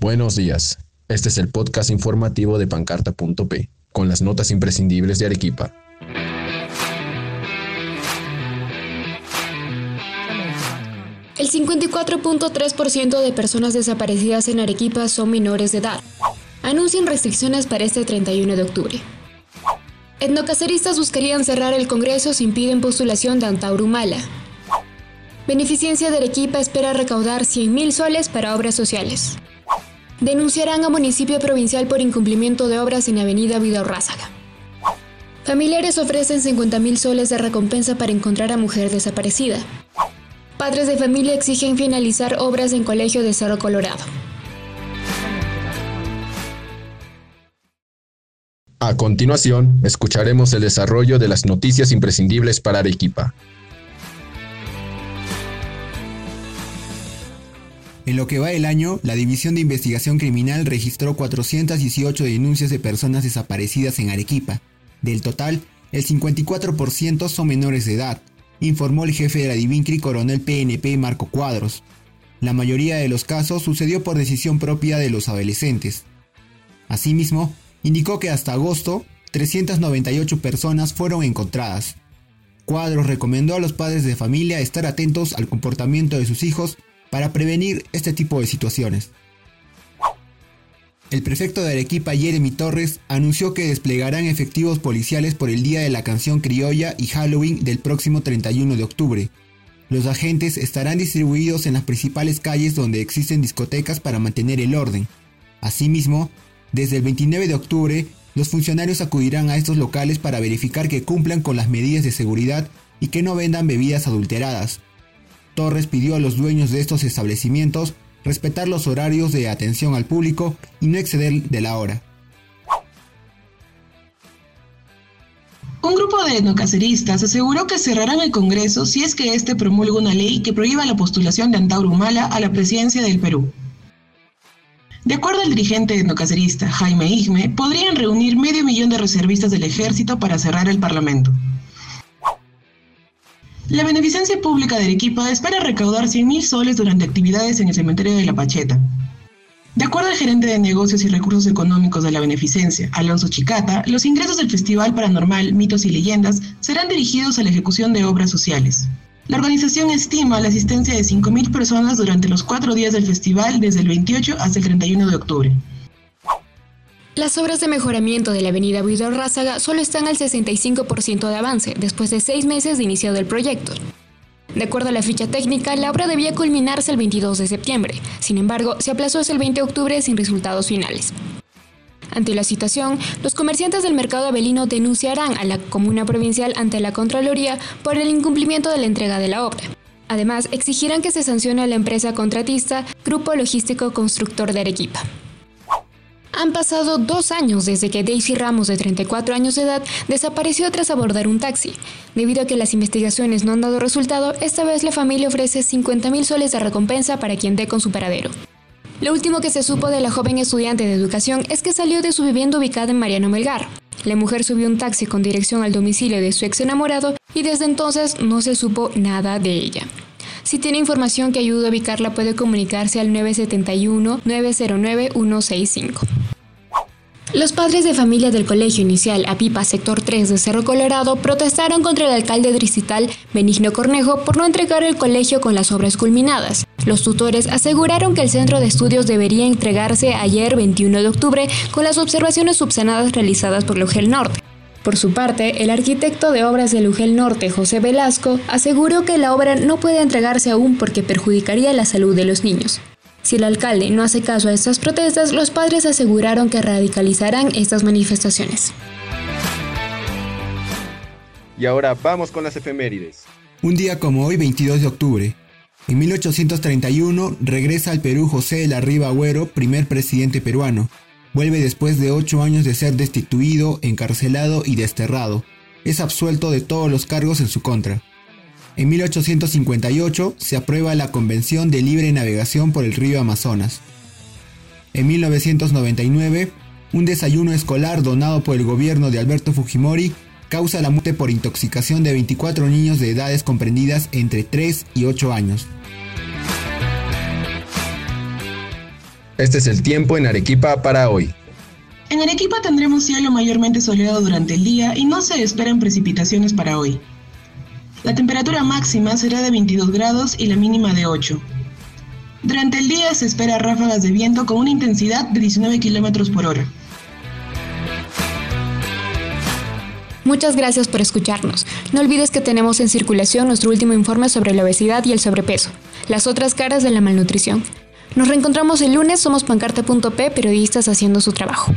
Buenos días. Este es el podcast informativo de pancarta.p, con las notas imprescindibles de Arequipa. El 54.3% de personas desaparecidas en Arequipa son menores de edad. Anuncian restricciones para este 31 de octubre. Etnocaceristas buscarían cerrar el Congreso si impiden postulación de Antauro Humala. Beneficencia de Arequipa espera recaudar 100.000 soles para obras sociales. Denunciarán a municipio provincial por incumplimiento de obras en Avenida Vidal-Rázaga. Familiares ofrecen 50.000 soles de recompensa para encontrar a mujer desaparecida. Padres de familia exigen finalizar obras en colegio de Cerro Colorado. A continuación, escucharemos el desarrollo de las noticias imprescindibles para Arequipa. En lo que va el año, la División de Investigación Criminal registró 418 denuncias de personas desaparecidas en Arequipa. Del total, el 54% son menores de edad, informó el jefe de la Divincri coronel PNP Marco Cuadros. La mayoría de los casos sucedió por decisión propia de los adolescentes. Asimismo, indicó que hasta agosto, 398 personas fueron encontradas. Cuadros recomendó a los padres de familia estar atentos al comportamiento de sus hijos para prevenir este tipo de situaciones. El prefecto de Arequipa, Jeremy Torres, anunció que desplegarán efectivos policiales por el Día de la Canción Criolla y Halloween del próximo 31 de octubre. Los agentes estarán distribuidos en las principales calles donde existen discotecas para mantener el orden. Asimismo, desde el 29 de octubre, los funcionarios acudirán a estos locales para verificar que cumplan con las medidas de seguridad y que no vendan bebidas adulteradas. Torres pidió a los dueños de estos establecimientos respetar los horarios de atención al público y no exceder de la hora. Un grupo de etnocaceristas aseguró que cerrarán el Congreso si es que éste promulga una ley que prohíba la postulación de Antauro Humala a la presidencia del Perú. De acuerdo al dirigente etnocacerista Jaime Igme, podrían reunir medio millón de reservistas del ejército para cerrar el Parlamento. La Beneficencia Pública de Arequipa espera recaudar 100.000 soles durante actividades en el cementerio de La Pacheta. De acuerdo al gerente de negocios y recursos económicos de la Beneficencia, Alonso Chicata, los ingresos del Festival Paranormal, Mitos y Leyendas serán dirigidos a la ejecución de obras sociales. La organización estima la asistencia de 5.000 personas durante los cuatro días del festival desde el 28 hasta el 31 de octubre. Las obras de mejoramiento de la avenida Vidal Rázaga solo están al 65% de avance después de seis meses de iniciado el proyecto. De acuerdo a la ficha técnica, la obra debía culminarse el 22 de septiembre, sin embargo, se aplazó hasta el 20 de octubre sin resultados finales. Ante la situación, los comerciantes del mercado abelino denunciarán a la comuna provincial ante la Contraloría por el incumplimiento de la entrega de la obra. Además, exigirán que se sancione a la empresa contratista Grupo Logístico Constructor de Arequipa. Han pasado dos años desde que Daisy Ramos, de 34 años de edad, desapareció tras abordar un taxi. Debido a que las investigaciones no han dado resultado, esta vez la familia ofrece 50 mil soles de recompensa para quien dé con su paradero. Lo último que se supo de la joven estudiante de educación es que salió de su vivienda ubicada en Mariano Melgar. La mujer subió un taxi con dirección al domicilio de su ex enamorado y desde entonces no se supo nada de ella. Si tiene información que ayude a ubicarla puede comunicarse al 971-909-165. Los padres de familia del Colegio Inicial Apipa Sector 3 de Cerro Colorado protestaron contra el alcalde distrital Benigno Cornejo por no entregar el colegio con las obras culminadas. Los tutores aseguraron que el centro de estudios debería entregarse ayer 21 de octubre con las observaciones subsanadas realizadas por Lugel Norte. Por su parte, el arquitecto de obras de Lugel Norte, José Velasco, aseguró que la obra no puede entregarse aún porque perjudicaría la salud de los niños. Si el alcalde no hace caso a estas protestas, los padres aseguraron que radicalizarán estas manifestaciones. Y ahora vamos con las efemérides. Un día como hoy, 22 de octubre. En 1831 regresa al Perú José de la Riva Agüero, primer presidente peruano. Vuelve después de ocho años de ser destituido, encarcelado y desterrado. Es absuelto de todos los cargos en su contra. En 1858 se aprueba la Convención de Libre Navegación por el río Amazonas. En 1999, un desayuno escolar donado por el gobierno de Alberto Fujimori causa la muerte por intoxicación de 24 niños de edades comprendidas entre 3 y 8 años. Este es el tiempo en Arequipa para hoy. En Arequipa tendremos cielo mayormente soleado durante el día y no se esperan precipitaciones para hoy. La temperatura máxima será de 22 grados y la mínima de 8. Durante el día se espera ráfagas de viento con una intensidad de 19 km por hora. Muchas gracias por escucharnos. No olvides que tenemos en circulación nuestro último informe sobre la obesidad y el sobrepeso, las otras caras de la malnutrición. Nos reencontramos el lunes, somos pancarta.p, periodistas haciendo su trabajo.